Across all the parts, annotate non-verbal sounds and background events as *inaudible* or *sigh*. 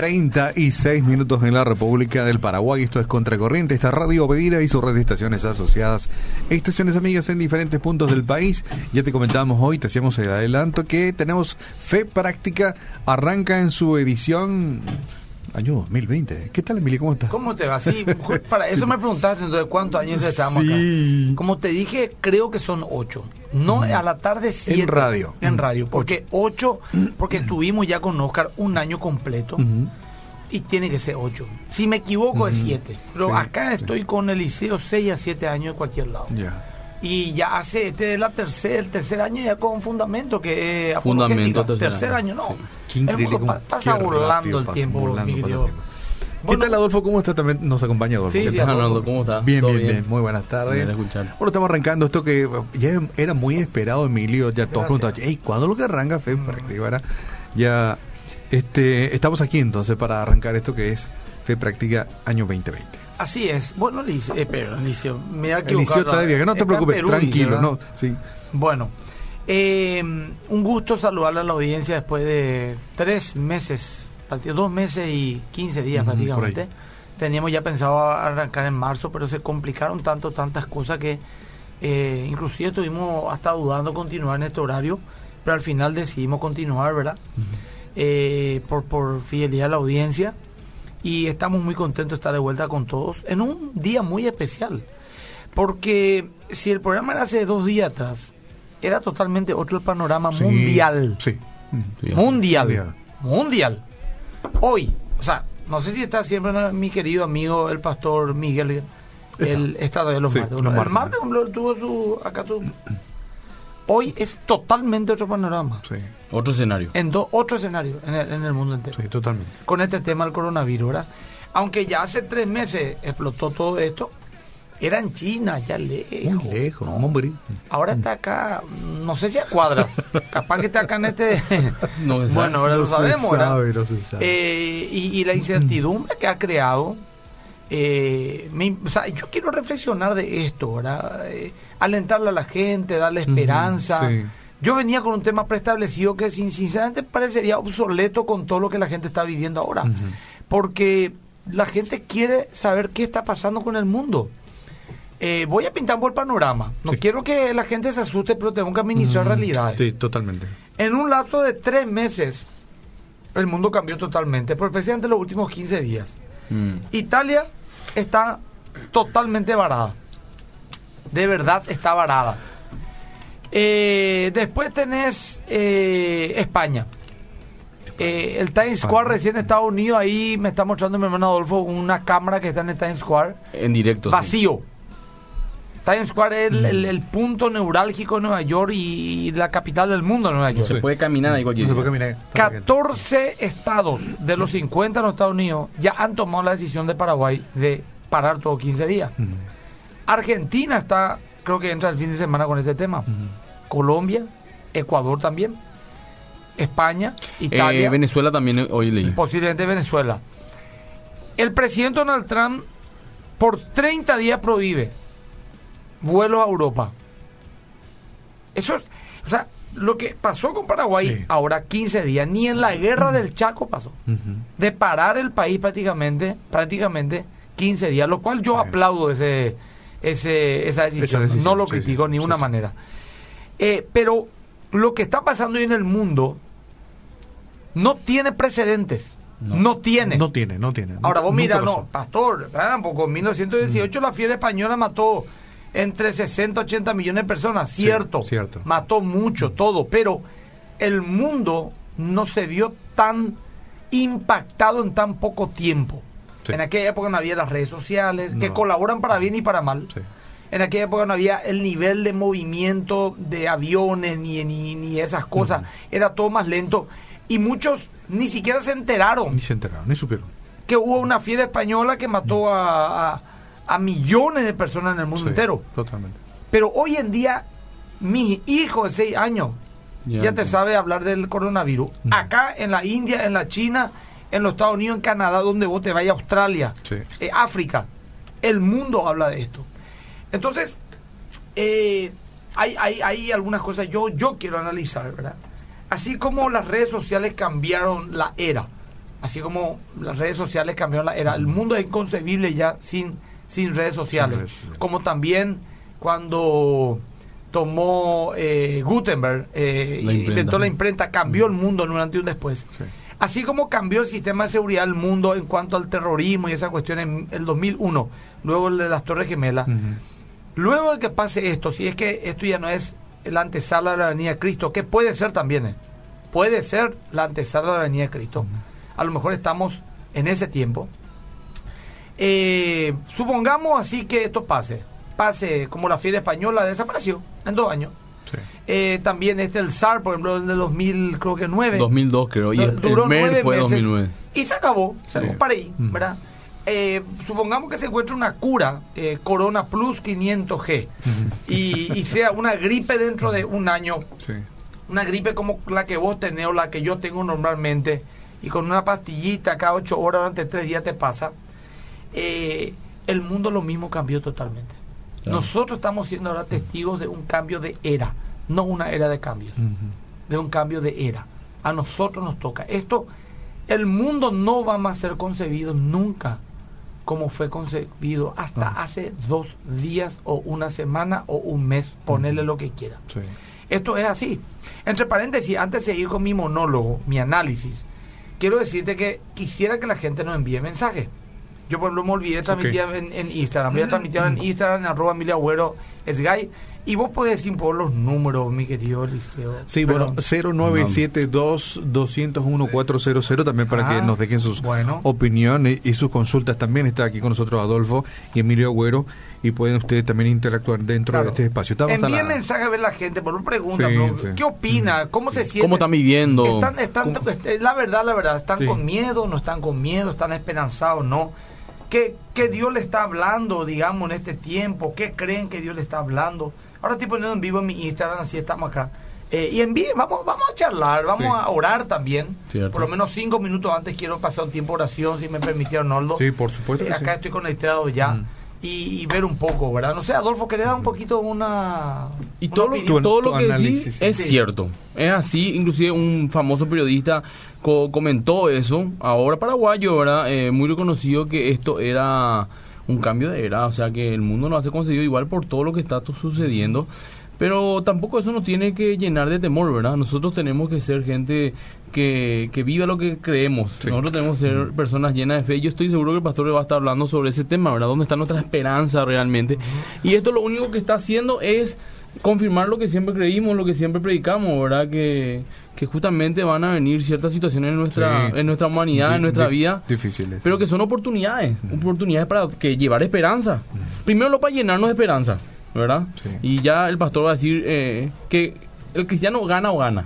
17 horas 36 minutos en la República del Paraguay. Esto es Contracorriente. Esta radio Obedira y sus red de estaciones asociadas. Estaciones amigas en diferentes puntos del país. Ya te comentábamos hoy, te hacíamos el adelanto que tenemos Fe Práctica. Arranca en su edición año 2020. ¿Qué tal, Emilio? ¿Cómo estás? ¿Cómo te va? Sí, para eso me preguntaste entonces cuántos años estamos Sí. acá. Como te dije, creo que son ocho. No a la tarde siete. En radio. En Mm. radio. Porque ocho, porque estuvimos ya con Oscar un año completo. Y tiene que ser ocho. Si me equivoco es siete. Pero Sí, acá sí. estoy con el liceo seis a siete años de cualquier lado. Ya. Y ya hace, este es la tercer, el tercer año ya con fundamento, que es Fundamento, tercer tercer año. año, no. Sí. Qué increíble. Pasa volando el pasa, tiempo, mi el querido. tiempo. ¿Qué Bueno, tal, Adolfo? ¿Cómo está? También nos acompaña Adolfo. Sí, ¿Qué sí, tal? ¿cómo está? Bien, ¿Todo bien, bien, Muy buenas tardes. Bueno, estamos arrancando esto que ya era muy esperado, Emilio. Ya todos preguntaban, hey, ¿cuándo lo que arranca Fe Práctica? Ahora ya este, estamos aquí entonces para arrancar esto que es Fe Práctica año 2020. Así es. Bueno, Liceo, eh, Liceo, me ha El liceo está de viaje, no te preocupes, Perú, tranquilo, no, sí. Bueno, eh, un gusto saludarle a la audiencia después de tres meses, dos meses y 15 días por prácticamente. Teníamos ya pensado arrancar en marzo, pero se complicaron tanto, tantas cosas que eh, inclusive estuvimos hasta dudando continuar en este horario, pero al final decidimos continuar, ¿verdad? Eh, por, por fidelidad a la audiencia y estamos muy contentos de estar de vuelta con todos en un día muy especial. Porque si el programa era hace dos días atrás, era totalmente otro el panorama Sí, mundial. Sí. Sí. Mundial. Mundial. Mundial. Hoy, o sea, no sé si está siempre mi querido amigo el pastor Miguel. El estado de los Sí, martes. los el martes. tuvo su. Acá su. Hoy es totalmente otro panorama. Sí, Otro escenario. En do- otro escenario en el, en el mundo entero. sí, totalmente. Con este tema del coronavirus, ¿verdad? Aunque ya hace tres meses explotó todo esto, era en China, ya lejos. Muy lejos, ¿no? hombre. Ahora está acá, no sé si a cuadras, *laughs* capaz que está acá en este... No bueno, ahora No lo sabemos, ¿verdad? sabe, no se sabe. Eh, y, y la incertidumbre que ha creado, eh, me- o sea, yo quiero reflexionar de esto, ¿verdad? Eh, alentarle a la gente, darle esperanza. sí. Yo venía con un tema preestablecido que sin- sinceramente parecería obsoleto con todo lo que la gente está viviendo ahora. Porque la gente quiere saber qué está pasando con el mundo. Eh, voy a pintar por panorama. No Sí. quiero que la gente se asuste, pero tengo que administrar realidades. Sí, totalmente. En un lapso de tres meses, el mundo cambió totalmente, pero especialmente en los últimos 15 días. Mm. Italia está totalmente varada. De verdad está varada. Eh, después tenés eh, España. Eh, el Times Square recién en Estados Unidos, ahí me está mostrando mi hermano Adolfo una cámara que está en el Times Square En directo. sí. Times Square es el, el- el punto neurálgico de Nueva York y la capital del mundo, Nueva No York. se puede caminar No se día. puede caminar. 14 estados de los 50 en los Estados Unidos ya han tomado la decisión de Paraguay de parar todos 15 días. Argentina está, creo que entra el fin de semana con este tema. Colombia, Ecuador también, España, Italia, Eh, Venezuela también eh, hoy leí. posiblemente Venezuela. El presidente Donald Trump por 30 días prohíbe vuelos a Europa. Eso es, o sea, lo que pasó con Paraguay Sí. ahora 15 días, ni en la guerra del Chaco pasó. De parar el país prácticamente, prácticamente 15 días, lo cual yo Sí. aplaudo ese, ese, esa, decisión. Esa decisión, No lo sí, critico de ninguna manera. Eh, pero lo que está pasando hoy en el mundo no tiene precedentes. No, No. tiene. No tiene, no tiene. Ahora vos mira, no, pastor, espera un poco, en 1918 la fiebre española mató entre 60 y 80 millones de personas, Sí, cierto, cierto. mató mucho, todo, pero el mundo no se vio tan impactado en tan poco tiempo. Sí. En aquella época no había las redes sociales, que colaboran para bien y para mal. Sí. En aquella época no había el nivel de movimiento de aviones ni, ni, ni esas cosas. Era todo más lento. Y muchos ni siquiera se enteraron Ni se enteraron, ni supieron. que hubo una fiebre española que mató a, a- a millones de personas en el mundo Sí, entero. Totalmente. Pero hoy en día, mi hijo de 6 años ya, Ya te sabe hablar del coronavirus. Acá, en la India, en la China, en los Estados Unidos, en Canadá, donde vos te vayas, Australia, Sí. eh, África, el mundo habla de esto. Entonces, eh, hay, hay, hay algunas cosas yo, yo quiero analizar, ¿verdad? Así como las redes sociales cambiaron la era, Así como las redes sociales cambiaron la era. El mundo es inconcebible ya sin, sin redes sociales. redes sociales. Como también cuando tomó eh, Gutenberg, eh, La inventó la imprenta, cambió el mundo en un antes y un después. Sí. Así como cambió el sistema de seguridad del mundo en cuanto al terrorismo y esa cuestión en el 2001, luego el de las Torres Gemelas. Luego de que pase esto, si es que esto ya no es la antesala de la venida de Cristo, que puede ser también, ¿eh? puede ser la antesala de la venida de Cristo. A lo mejor estamos en ese tiempo. Eh, supongamos así que esto pase. Pase como la fiera española desapareció en dos años. Sí. Eh, también este el SAR, por ejemplo, en el 2000, creo que 9. 2002 creo. Y el, el duró MER nueve fue meses 2009. Y se acabó, se Sí. acabó para ahí, Mm. ¿verdad? Eh, supongamos que se encuentre una cura, eh, Corona Plus 500G, y, y sea una gripe dentro de un año, Sí. una gripe como la que vos tenés o la que yo tengo normalmente, y con una pastillita cada ocho horas durante tres días te pasa, eh, el mundo lo mismo cambió totalmente. Claro. Nosotros estamos siendo ahora testigos de un cambio de era, no una era de cambios de un cambio de era. A nosotros nos toca. Esto, el mundo no va más a ser concebido nunca como fue concebido hasta Ah. hace dos días o una semana o un mes, ponerle lo que quiera. Sí. Esto es así. Entre paréntesis, antes de ir con mi monólogo, mi análisis, quiero decirte que quisiera que la gente nos envíe mensajes. Yo, por ejemplo, me olvidé de transmitir en, en Instagram. Voy a transmitir en Instagram, en arroba Emilia Agüero, Sky. Y vos podés decir por los números, mi querido Liceo. Sí, Perdón. bueno, 0972-201-400 también para Ah, que nos dejen sus bueno. opiniones y sus consultas. También está aquí con nosotros Adolfo y Emilio Agüero y pueden ustedes también interactuar dentro Claro. de este espacio. Estamos Envíen la- mensaje a ver la gente, por una pregunta, Sí. ¿qué opina? ¿Cómo se siente? ¿Cómo están viviendo? Están, están, este, la verdad, la verdad, ¿están Sí. con miedo? ¿No están con miedo? ¿Están esperanzados? ¿No? ¿Qué, ¿Qué Dios le está hablando, digamos, en este tiempo? ¿Qué creen que Dios le está hablando? Ahora estoy poniendo en vivo en mi Instagram, así estamos acá. Eh, y envíen, vamos, vamos a charlar, vamos Sí. a orar también. Cierto. Por lo menos cinco minutos antes quiero pasar un tiempo de oración, si me permite, Arnoldo. Sí, por supuesto. Eh, acá sí. estoy conectado ya. Mm. Y, y ver un poco, ¿verdad? No sé, Adolfo, ¿querés dar un poquito una... Y una todo lo, opinión? Tu- todo tu lo que decís sí. es Sí. cierto. Es así, inclusive un famoso periodista co- comentó eso, ahora paraguayo, ¿verdad? Eh, muy reconocido que esto era un cambio de era, o sea que el mundo no hace conseguido igual por todo lo que está sucediendo. Pero tampoco eso nos tiene que llenar de temor, ¿verdad? Nosotros tenemos que ser gente que, que viva lo que creemos. Sí. Nosotros tenemos que ser personas llenas de fe. Yo estoy seguro que el pastor le va a estar hablando sobre ese tema, ¿verdad? ¿Dónde está nuestra esperanza realmente? Y esto lo único que está haciendo es confirmar lo que siempre creímos, lo que siempre predicamos, ¿verdad? Que, que justamente van a venir ciertas situaciones en nuestra, Sí. en nuestra humanidad, en nuestra vida, Difíciles. pero que son oportunidades, oportunidades para que llevar esperanza. Primero lo para llenarnos de esperanza, ¿verdad? Sí. Y ya el pastor va a decir eh, que el cristiano gana o gana.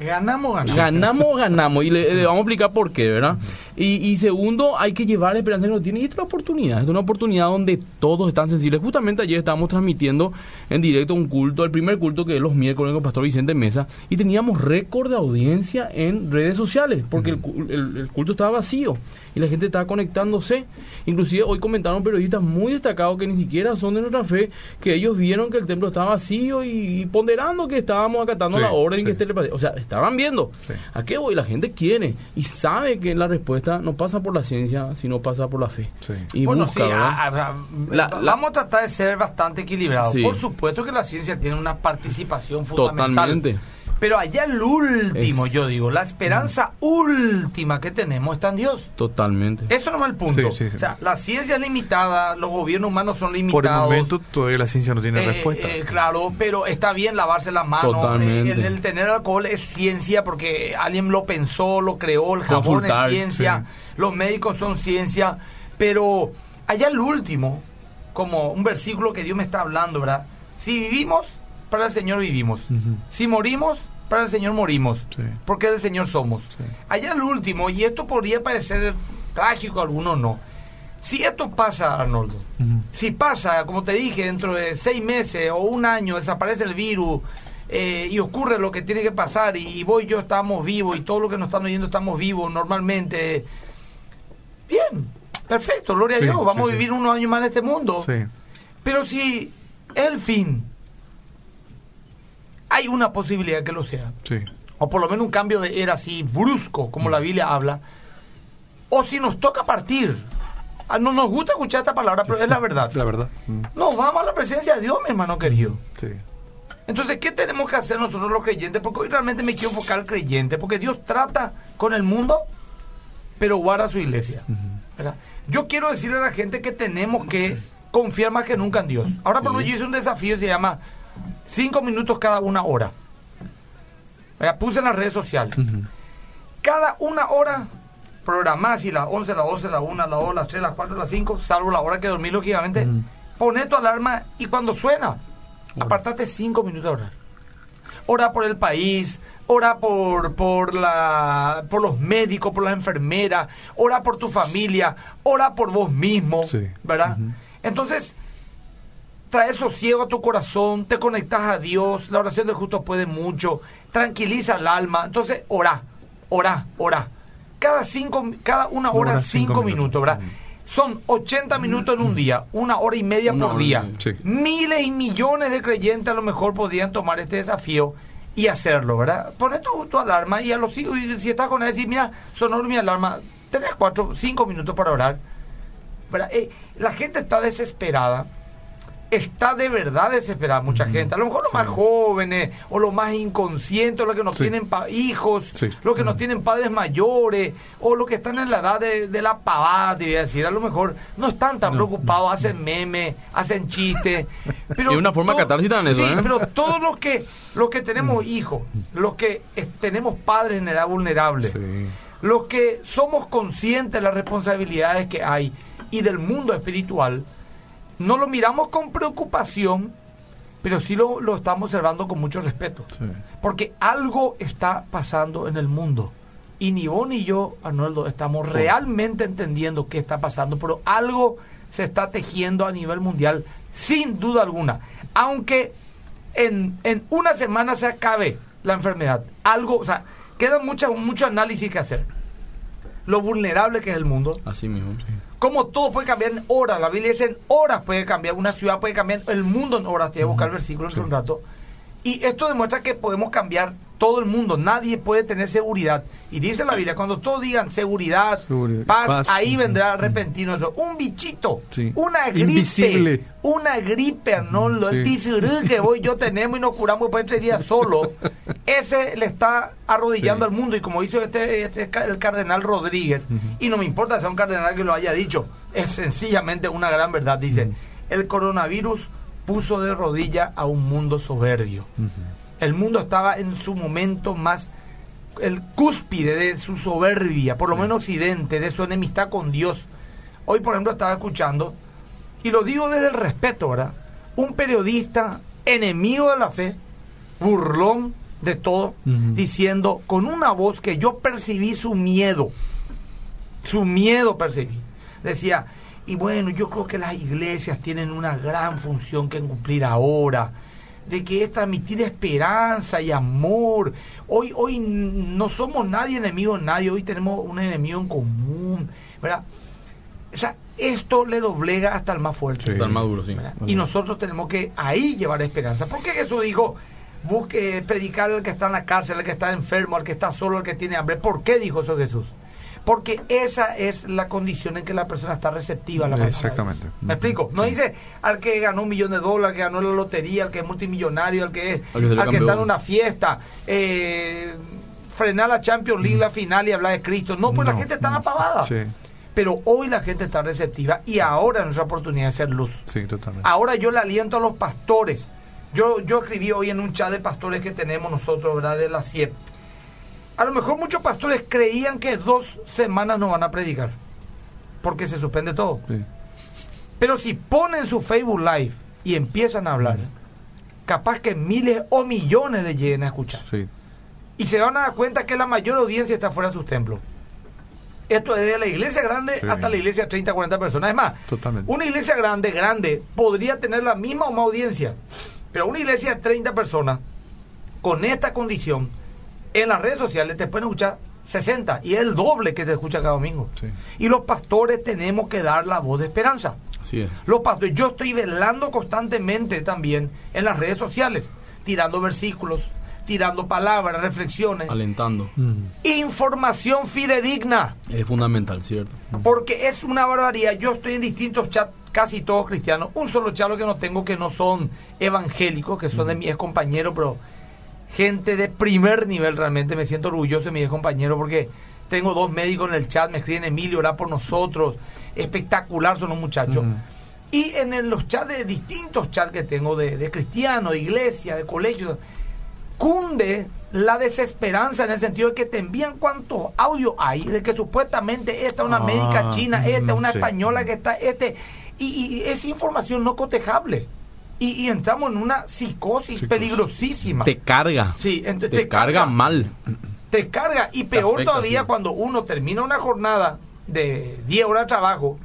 Ganamos, ganamos. Ganamos ganamos. Y le vamos a explicar por qué, ¿verdad? Y, y segundo, hay que llevar la esperanza que uno tiene. Y esta es una oportunidad. Es una oportunidad donde todos están sensibles. Justamente ayer estábamos transmitiendo en directo un culto, el primer culto que es los miércoles con el pastor Vicente Mesa. Y teníamos récord de audiencia en redes sociales. Porque el, el- el culto estaba vacío. Y la gente estaba conectándose. Inclusive hoy comentaron periodistas muy destacados que ni siquiera son de nuestra fe. Que ellos vieron que el templo estaba vacío y, y ponderando que estábamos acatando Sí, la orden sí. que esté o sea, estaban viendo. Sí. ¿A qué voy? La gente quiere y sabe que la respuesta no pasa por la ciencia, sino pasa por la fe. Sí. Y bueno, busca, sí, ¿verdad? a- a- a- La- la- vamos a tratar de ser bastante equilibrados. Sí. Por supuesto que la ciencia tiene una participación fundamental. Totalmente. Pero allá el último, Es- yo digo, la esperanza última que tenemos está en Dios. Totalmente. Eso no es el punto. Sí, sí, sí. O sea, la ciencia es limitada, los gobiernos humanos son Por el limitados. momento todavía la ciencia no tiene Eh, respuesta. eh, claro, pero está bien lavarse las manos. Totalmente. Eh, El, el tener alcohol es ciencia porque alguien lo pensó, lo creó. El jabón Consultar, es ciencia. Los médicos son ciencia. Pero allá el último, como un versículo que Dios me está hablando, ¿verdad? Si vivimos, para el Señor vivimos. Si morimos, para el Señor morimos. Sí. Porque del Señor somos. Sí. Allá el último, y esto podría parecer trágico a algunos no. Si esto pasa, Arnoldo, si pasa, como te dije, dentro de seis meses o un año desaparece el virus eh, y ocurre lo que tiene que pasar y, y vos y yo estamos vivos y todo lo que nos están oyendo estamos vivos normalmente, bien, perfecto, gloria Sí, a Dios, vamos a vivir unos años más en este mundo. Pero si el fin, hay una posibilidad que lo sea Sí. o por lo menos un cambio de era así brusco, como la Biblia habla, o si nos toca partir, ah, no nos gusta escuchar esta palabra, pero es la verdad. *laughs* La verdad. Mm, Nos vamos a la presencia de Dios, mi hermano querido. Sí. Entonces, ¿qué tenemos que hacer nosotros los creyentes? Porque hoy realmente me quiero enfocar al creyente, porque Dios trata con el mundo, pero guarda su iglesia. ¿verdad? Yo quiero decirle a la gente que tenemos que confiar más que nunca en Dios. Ahora, por ejemplo, yo hice un desafío, se llama cinco minutos cada una hora. ¿verdad? Puse en las redes sociales. Cada una hora, programás y las 11, las 12, las 1, las 2, las 3, las 4, las 5, salvo la hora que dormí, lógicamente, poné tu alarma y cuando suena, apartate cinco minutos de orar. Ora por el país, ora por, por, la, por los médicos, por las enfermeras, ora por tu familia, ora por vos mismo, Sí. ¿verdad? Entonces, trae sosiego a tu corazón, te conectas a Dios, la oración del justo puede mucho, tranquiliza el alma. Entonces, ora, ora, ora. Cada, cinco, cada una hora, cinco, cinco minutos, minutos. ¿verdad? Son 80 minutos en un día, una hora y media Una por día. media. Sí. Miles y millones de creyentes a lo mejor podrían tomar este desafío y hacerlo, ¿verdad? Pone tu, tu alarma y a los y si estás con él, decir, mira, sonó mi alarma, tenés cuatro, cinco minutos para orar. ¿verdad? Eh, la gente está desesperada, está de verdad desesperada mucha gente. A lo mejor los más jóvenes o los más inconscientes, los que no Sí. tienen pa- hijos, Sí. los que no tienen padres mayores o los que están en la edad de, de la pavada, te voy a decir. A lo mejor no están tan preocupados, hacen memes, hacen chistes. *laughs* Pero Es una forma catarsis también eso, sí, ¿eh? pero todos los que, los que tenemos hijos, los que tenemos padres en edad vulnerable, los que somos conscientes de las responsabilidades que hay y del mundo espiritual, no lo miramos con preocupación, pero sí lo, lo estamos observando con mucho respeto. Sí. Porque algo está pasando en el mundo. Y ni vos ni yo, Arnoldo, estamos realmente entendiendo qué está pasando, pero algo se está tejiendo a nivel mundial, sin duda alguna. Aunque en, en una semana se acabe la enfermedad, algo, o sea, queda mucha, mucho análisis que hacer. Lo vulnerable que es el mundo, Así mismo. Como todo puede cambiar en horas. La Biblia dice en horas puede cambiar, una ciudad puede cambiar, el mundo en horas. Te voy a buscar el versículo entre un rato. Y esto demuestra que podemos cambiar todo el mundo. Nadie puede tener seguridad. Y dice la Biblia, cuando todos digan seguridad, Seguridad, paz, paz. ahí vendrá repentino eso. Un bichito, Sí. una gripe, Invisible. una gripe, Arnoldo, el Sí. que voy yo tenemos y nos curamos después de tres días solo. *laughs* Ese le está arrodillando Sí. al mundo y como hizo este, este el cardenal Rodríguez, y no me importa sea un cardenal que lo haya dicho, es sencillamente una gran verdad. Dice, el coronavirus puso de rodilla a un mundo soberbio. El mundo estaba en su momento más, el cúspide de su soberbia, por lo menos occidente, de su enemistad con Dios. Hoy, por ejemplo, estaba escuchando, y lo digo desde el respeto, ¿verdad? Un periodista enemigo de la fe, burlón de todo, diciendo con una voz que yo percibí su miedo, su miedo percibí. Decía, y bueno, yo creo que las iglesias tienen una gran función que cumplir ahora, de que es transmitir esperanza y amor. Hoy, hoy no somos nadie enemigo de nadie, hoy tenemos un enemigo en común, ¿verdad? O sea, esto le doblega hasta el más fuerte. Sí. Tan maduro, sí. ¿verdad? Y nosotros tenemos que ahí llevar esperanza. ¿Por qué Jesús dijo, busque predicar al que está en la cárcel, al que está enfermo, al que está solo, al que tiene hambre? ¿Por qué dijo eso Jesús? Porque esa es la condición en que la persona está receptiva a la palabra. Exactamente. ¿Me explico? No dice al que ganó un millón de dólares, al que ganó la lotería, al que es multimillonario, al que, es, Al que al que está en una fiesta, eh, frenar la Champions League, la final y hablar de Cristo. No, pues la gente está no. apagada. Sí, Pero hoy la gente está receptiva y ahora es nuestra oportunidad de ser luz. sí, totalmente. Ahora yo le aliento a los pastores. Yo, yo escribí hoy en un chat de pastores que tenemos nosotros, ¿verdad? De la CIEP. A lo mejor muchos pastores creían que dos semanas no van a predicar. Porque se suspende todo. Sí. Pero si ponen su Facebook Live y empiezan a hablar, capaz que miles o millones le lleguen a escuchar. Sí. Y se van a dar cuenta que la mayor audiencia está fuera de sus templos. Esto es de la iglesia grande Sí. hasta la iglesia de 30, 40 personas. Es más, Totalmente. una iglesia grande, grande, podría tener la misma o más audiencia. Pero una iglesia de 30 personas, con esta condición, en las redes sociales te pueden escuchar 60 y es el doble que te escucha cada domingo. Sí. Y los pastores tenemos que dar la voz de esperanza. Así es. Los pastores, yo estoy velando constantemente también en las redes sociales, tirando versículos, tirando palabras, reflexiones, Alentando. información fidedigna. Es fundamental, ¿cierto? Porque es una barbaridad. Yo estoy en distintos chats, casi todos cristianos. Un solo chat lo que no tengo que no son evangélicos, que son de mis compañeros, pero gente de primer nivel realmente. Me siento orgulloso de mis compañeros porque tengo dos médicos en el chat, me escriben Emilio, orá por nosotros. Espectacular son los muchachos. Y en el- los chats de distintos chats que tengo de, de cristianos, de iglesia, de colegios, cunde la desesperanza en el sentido de que te envían cuántos audios hay, de que supuestamente esta es una Ah, médica china, esta es una sí. española que está, este, y, y es información no cotejable. Y, y entramos en una psicosis Psicosis. peligrosísima. Te carga. Sí, entonces te, carga mal. te carga y peor afecta, todavía sí. cuando uno termina una jornada de 10 horas de trabajo,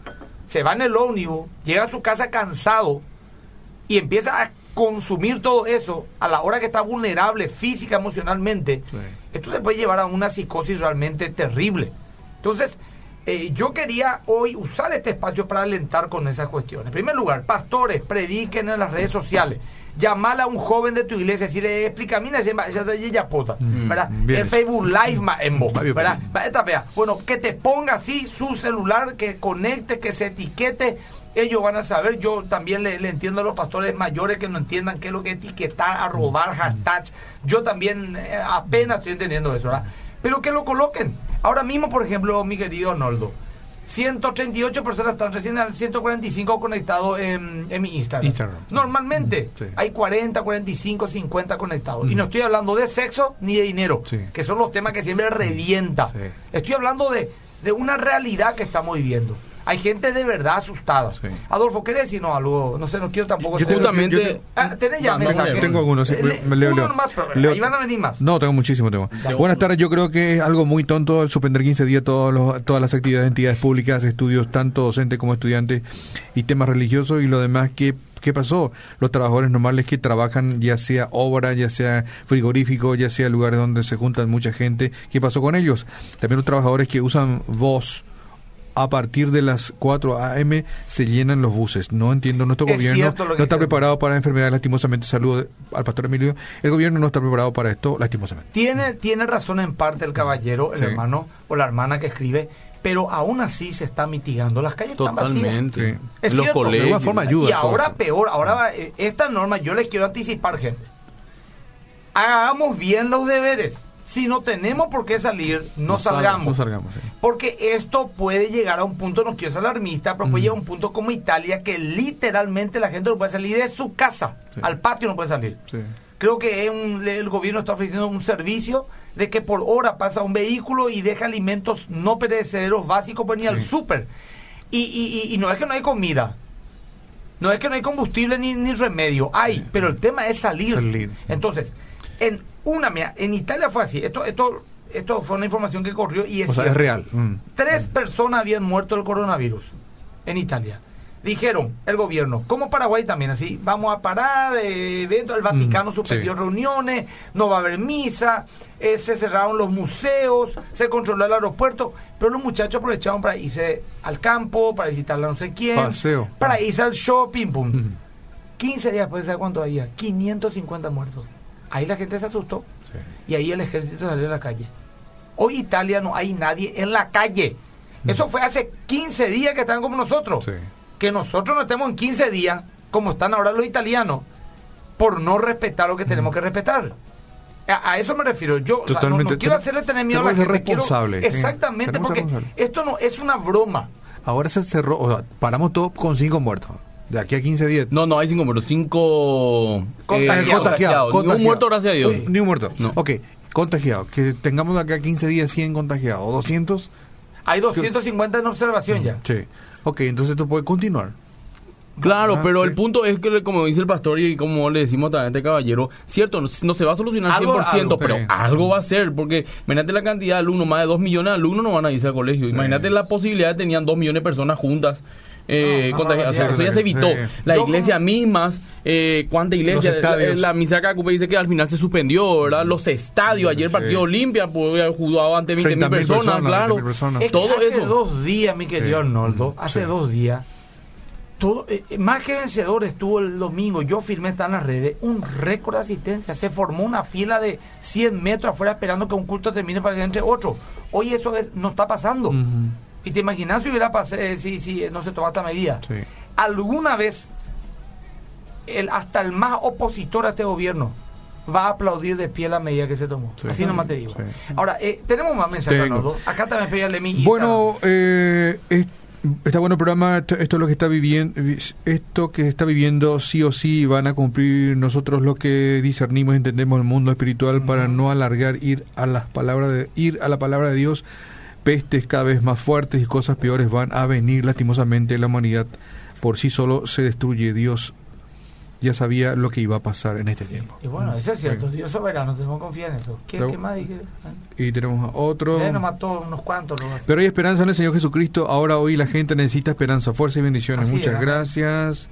se va en el ómnibus, llega a su casa cansado y empieza a consumir todo eso a la hora que está vulnerable física, emocionalmente, Sí. esto te puede llevar a una psicosis realmente terrible. Entonces, eh, yo quería hoy usar este espacio para alentar con esas cuestiones. En primer lugar, pastores, prediquen en las redes sociales. Llamala a un joven de tu iglesia, decirle, explícame, ya te ya pota, ¿verdad? bien. El Facebook Live en vos, ¿verdad? Bueno, que te ponga así su celular, que conecte, que se etiquete. Ellos van a saber. Yo también le, le entiendo a los pastores mayores que no entiendan qué es lo que es etiquetar, arrobar, hashtag. Yo también eh, apenas estoy entendiendo eso, ¿verdad? Pero que lo coloquen. Ahora mismo, por ejemplo, mi querido Arnoldo, 138 personas están recién al 145 conectados en, en mi Instagram. Instagram. Normalmente Sí. hay 40, 45, 50 conectados. Y no estoy hablando de sexo ni de dinero, Sí. que son los temas que siempre revienta. Sí. Estoy hablando de, de una realidad que estamos viviendo. Hay gente de verdad asustada. Sí. Adolfo, ¿querés decirnos algo? No sé, no quiero tampoco... Yo Justamente. Ah, tenés ya mensajes? leer. Tengo algunos, sí, le- me leo, uno leo. nomás, pero Leo- ahí van a venir más. No, tengo muchísimo tengo. Buenas tardes, yo creo que es algo muy tonto el suspender 15 días todos los- todas las actividades de entidades públicas, estudios, tanto docentes como estudiantes, y temas religiosos y lo demás que... ¿Qué pasó? Los trabajadores normales que trabajan, ya sea obra, ya sea frigorífico, ya sea lugares donde se juntan mucha gente, ¿qué pasó con ellos? También los trabajadores que usan voz, a partir de las 4 a.m. se llenan los buses. No entiendo, nuestro Es gobierno no está dice. preparado para enfermedades lastimosamente. Saludo al pastor Emilio. El gobierno no está preparado para esto lastimosamente. Tiene, tiene razón en parte el caballero, el Sí. hermano o la hermana que escribe, pero aún así se está mitigando. Las calles están vacías. Totalmente. Sí. Es Los cierto. De alguna forma ayuda. Y ahora peor, ahora va, eh, esta norma yo les quiero anticipar, gente. Hagamos bien los deberes. Si no tenemos por qué salir, no, salgamos. No salgamos. sí. Porque esto puede llegar a un punto, no quiero ser alarmista, pero puede llegar a un punto como Italia que literalmente la gente no puede salir de su casa, Sí. al patio no puede salir. Sí. Creo que un- el gobierno está ofreciendo un servicio de que por hora pasa un vehículo y deja alimentos no perecederos básicos para ir al súper. Y, y- y- y no es que no hay comida, no es que no hay combustible ni, ni remedio, hay, pero el tema es salir. Salir. Entonces, en una, mira, en Italia fue así, esto, esto, esto fue una información que corrió y es, O sea, es real. Mm. Tres personas habían muerto del coronavirus en Italia. Dijeron el gobierno, como Paraguay también, así, vamos a parar eh, eventos, el Vaticano Mm, suspendió sí. reuniones, no va a haber misa, eh, se cerraron los museos, se controló el aeropuerto, pero los muchachos aprovecharon para irse al campo, para visitar a no sé quién, Paseo. para irse al shopping, pum. Ujú. 15 días después, ¿sabes cuánto había? 550 muertos. Ahí la gente se asustó Sí. y ahí el ejército salió a la calle. Hoy Italia no hay nadie en la calle. Eso fue hace 15 días que están como nosotros. Sí. Que nosotros no estemos en 15 días como están ahora los italianos por no respetar lo que tenemos que respetar. A, a eso me refiero. Yo o sea, no- quiero hacerle tener miedo a la gente. quiero- sí. exactamente, porque esto no es una broma. Ahora se cerró, o sea, paramos todo con cinco muertos. De aquí a 15 días. No, no, hay cinco muertos. Cinco. Contagiados. eh, contagiado, Ni un muerto, gracias a Dios. Ni un muerto. No. Ok, contagiado. Que tengamos de acá a 15 días 100 contagiados o 200. Hay 250 en observación ya. Sí. Ok, entonces esto puede continuar. Claro, Ah, pero sí. el punto es que, como dice el pastor y como le decimos también a este caballero, cierto, no, no se va a solucionar Algo- 100%, algo, pero sí. algo va a ser, porque imagínate la cantidad de alumnos, más de 2 millones de alumnos no van a irse al colegio. Imagínate la posibilidad de tenían 2 millones de personas juntas. Eh, No. O sea, eso ya se evitó. sí. La Yo iglesia como- mismas, eh, ¿cuánta iglesia? Los estadios. La, la misa acá dice que al final se suspendió, ¿verdad? Los estadios, ayer Sí. partido Olimpia, pues haber jugado ante 20 mil 30.000 personas, personas, claro. 20.000 personas. Es que Todo hace eso. dos días, mi querido Sí. Arnoldo, hace Sí. dos días, todo, eh, eh, más que vencedor estuvo el domingo, yo filmé, está en las redes, un récord de asistencia, se formó una fila de 100 metros afuera esperando que un culto termine para que entre otro. Hoy eso es- no está pasando. Y te imaginas si hubiera pasado, si, si no se tomaba esta medida. Sí. ¿Alguna vez el, hasta el más opositor a este gobierno va a aplaudir de pie la medida que se tomó? Sí. Así nomás te digo. Sí. Ahora, eh, tenemos más mensajes. Acá también pedíale mi Bueno, eh, es- está bueno el programa, esto, esto es lo que está viviendo, esto que está viviendo sí o sí van a cumplir nosotros lo que discernimos, entendemos el mundo espiritual para no alargar ir a las palabras de ir a la palabra de Dios. Pestes cada vez más fuertes y cosas peores van a venir lastimosamente la humanidad por sí solo se destruye. Dios ya sabía lo que iba a pasar en este tiempo. Y bueno, eso es cierto. Dios soberano, tenemos confiar en eso. ¿Qué, más dije? Y tenemos a otro. Nos mató unos cuantos. luego. Pero hay esperanza en el Señor Jesucristo. Ahora hoy la gente necesita esperanza, fuerza y bendiciones. Así Muchas es, gracias.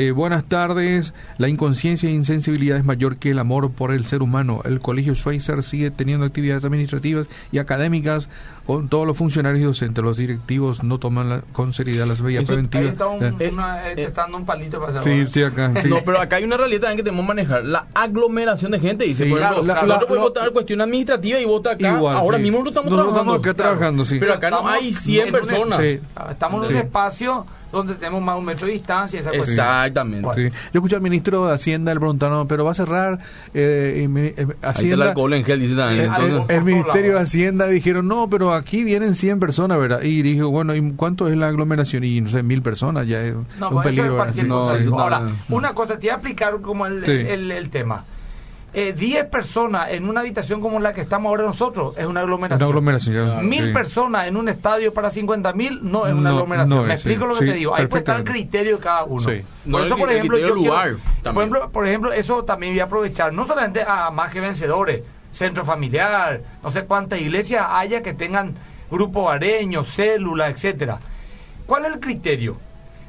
Eh, buenas tardes. La inconsciencia e insensibilidad es mayor que el amor por el ser humano. El Colegio Schweitzer sigue teniendo actividades administrativas y académicas con todos los funcionarios y docentes. Los directivos no toman la- con seriedad las medidas Eso- Ahí preventivas. está un, Eh, una, este, está dando un palito para sí, sí, acá. sí. No, pero acá hay una realidad también que tenemos que manejar. La aglomeración de gente. Dice, Sí, por claro, ejemplo, la- nosotros la- podemos votar cuestión administrativa y vota acá. Igual, Ahora sí. mismo no estamos Nosotros trabajando. estamos acá trabajando, sí. Pero acá no hay 100 en un- personas. Sí. Estamos en Sí. un espacio donde tenemos más de un metro de distancia. Esa. Exactamente. Bueno. Sí. Yo escuché al ministro de Hacienda, le preguntaron, pero va a cerrar eh, eh, Ahí está el Hacienda. alcohol en gel, dice también. El, Eh, Entonces, el- el Ministerio de. Hacienda dijeron, no, pero aquí vienen 100 personas, ¿verdad? Y dijo, bueno, ¿y cuánto es la aglomeración? Y no sé, mil personas, ya es No, un es peligro. Ahora, no. una cosa, te voy a explicar como el, Sí. el, el tema. Eh, 10 personas en una habitación como la que estamos ahora nosotros es una aglomeración. Una aglomeración. Mil sí. personas en un estadio para 50 mil no es una No, aglomeración. no Me explico sí, lo que sí, te digo. Ahí puede estar el criterio de cada uno. No, Por eso, por ejemplo, yo quiero- por también. ejemplo, por ejemplo, eso también voy a aprovechar, no solamente a más que vencedores, centro familiar, no sé cuántas iglesias haya que tengan grupo areño, célula, etcétera. ¿Cuál es el criterio?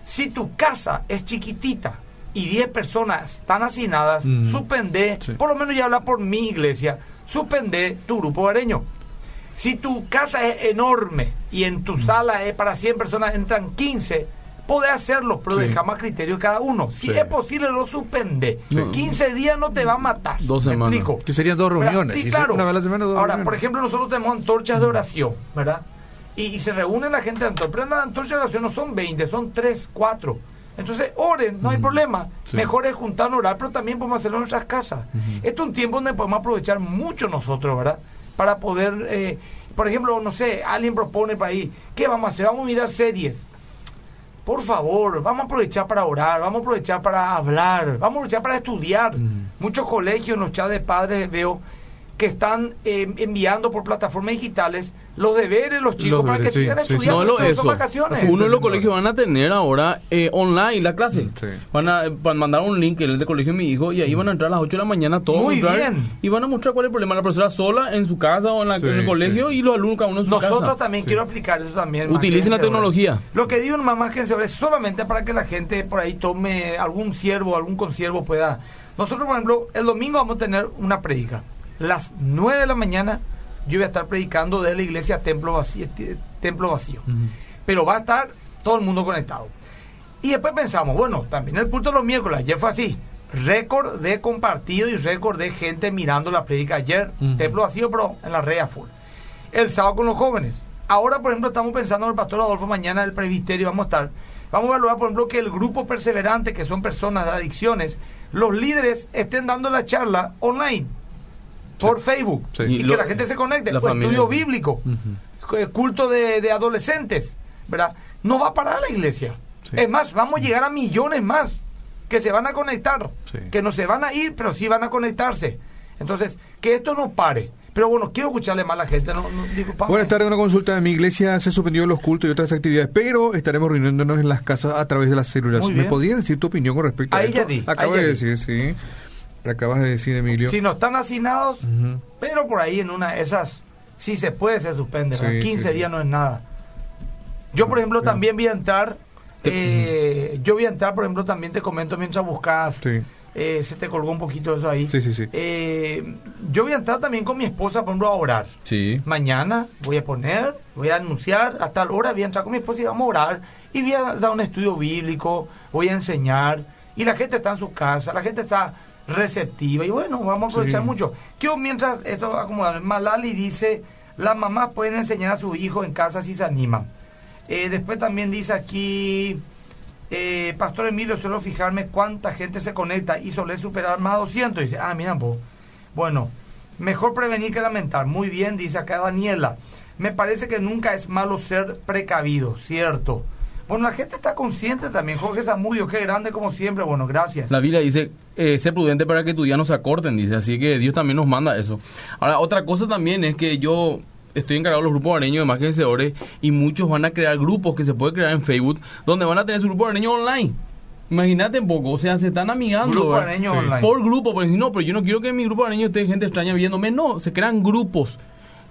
Si tu casa es chiquitita y 10 personas están hacinadas, Mm. suspende, Sí. por lo menos ya habla por mi iglesia, suspende tu grupo areño. Si tu casa es enorme y en Mm. tu sala es para 100 personas entran 15, podés hacerlo, pero Sí. dejamos a criterio de cada uno. Si Sí. es posible, lo suspende. Sí. 15 días no te va a matar. Dos ¿Me semanas. explico? Que serían dos reuniones. Sí, claro. Una vez a la semana, dos Ahora, reuniones. por ejemplo, nosotros tenemos antorchas de oración, ¿verdad? Y, y se reúne la gente de antorchas. Pero las antorchas de oración no son 20, son 3, 4. Entonces, oren, no hay problema. Sí. Mejor es juntarnos a orar, pero también podemos hacerlo en nuestras casas. Esto es un tiempo donde podemos aprovechar mucho nosotros, ¿verdad? Para poder, eh, por ejemplo, no sé, alguien propone para ahí, ¿qué vamos a hacer? Vamos a mirar series. Por favor, vamos a aprovechar para orar, vamos a aprovechar para hablar, vamos a aprovechar para estudiar. Muchos colegios en los chats de padres veo que están eh, enviando por plataformas digitales los deberes los chicos Los para que sí, sigan sí, sí. estudiando. No eso. vacaciones. Sí, Uno de los colegios van a tener ahora eh, online la clase. Sí. Van a, eh, van a mandar un link, que es el de colegio de mi hijo, y ahí van a entrar a las 8 de la mañana todos. Muy entrar, bien. Y van a mostrar cuál es el problema. La profesora sola en su casa o en, la- Sí, en el colegio sí. y los alumnos cada uno en su Nosotros casa. también Sí. quiero aplicar eso también. más Utilicen la tecnología. Lo que digo en más que es solamente para que la gente por ahí tome algún siervo, algún consiervo pueda. Nosotros, por ejemplo, el domingo vamos a tener una predica. Las 9 de la mañana yo voy a estar predicando de la iglesia Templo Vacío. Templo vacío. Pero va a estar todo el mundo conectado. Y después pensamos, bueno, también el culto de los miércoles, ayer fue así. Récord de compartido y récord de gente mirando la predica ayer. Templo vacío, pero en la red a full. El sábado con los jóvenes. Ahora, por ejemplo, estamos pensando en el pastor Adolfo mañana del presbiterio. Vamos a estar. Vamos a evaluar, por ejemplo, que el grupo perseverante, que son personas de adicciones, los líderes estén dando la charla online por Facebook Sí. y, Y que la gente se conecte. familia. estudio bíblico, eh, culto de, de adolescentes, ¿verdad? No va a parar la iglesia. Sí. Es más, vamos a llegar a millones más que se van a conectar, Sí. que no se van a ir, pero sí van a conectarse. Entonces, que esto no pare. Pero bueno, quiero escucharle más a la gente. No, no, Buenas tardes, una consulta de mi iglesia se suspendió los cultos y otras actividades, pero estaremos reuniéndonos en las casas a través de las células. ¿Me podrías decir tu opinión con respecto a esto? ya di, Acabo ahí ya de di. decir, Acabas de decir, Emilio. Si no están asignados, pero por ahí en una de esas, si se puede, se suspende. Sí, ¿verdad? sí, 15 sí. días no es nada. Yo, por ejemplo, también voy a entrar, eh, yo voy a entrar, por ejemplo, también te comento mientras buscas Sí. Eh, se te colgó un poquito eso ahí. Sí, sí, sí. Eh, yo voy a entrar también con mi esposa, por ejemplo, a orar. Sí. Mañana voy a poner, voy a anunciar, a tal hora voy a entrar con mi esposa y vamos a orar. Y voy a dar un estudio bíblico, voy a enseñar. Y la gente está en su casa, la gente está receptiva. Y bueno, vamos a aprovechar Sí. mucho. Quiero mientras esto acomodar, Malali dice, las mamás pueden enseñar a sus hijos en casa si se animan. Eh, después también dice aquí, eh, Pastor Emilio, suelo fijarme cuánta gente se conecta y suele superar más de 200. Dice, ah, mira vos. Bueno, mejor prevenir que lamentar. Muy bien, dice acá Daniela. Me parece que nunca es malo ser precavido, cierto. Bueno, la gente está consciente también. Jorge Zamudio, qué grande como siempre. Bueno, gracias. La Biblia dice, eh, sé prudente para que tus días no se acorten, dice, así que Dios también nos manda eso. Ahora, otra cosa también es que yo estoy encargado de los grupos areños de más que vencedores y muchos van a crear grupos que se puede crear en Facebook donde van a tener su grupo areño online. Imagínate un poco, o sea, se están amigando. Grupo ¿verdad? Areño Sí. online. Por grupo, porque si no, pero yo no quiero que en mi grupo areño esté gente extraña viéndome, no, se crean grupos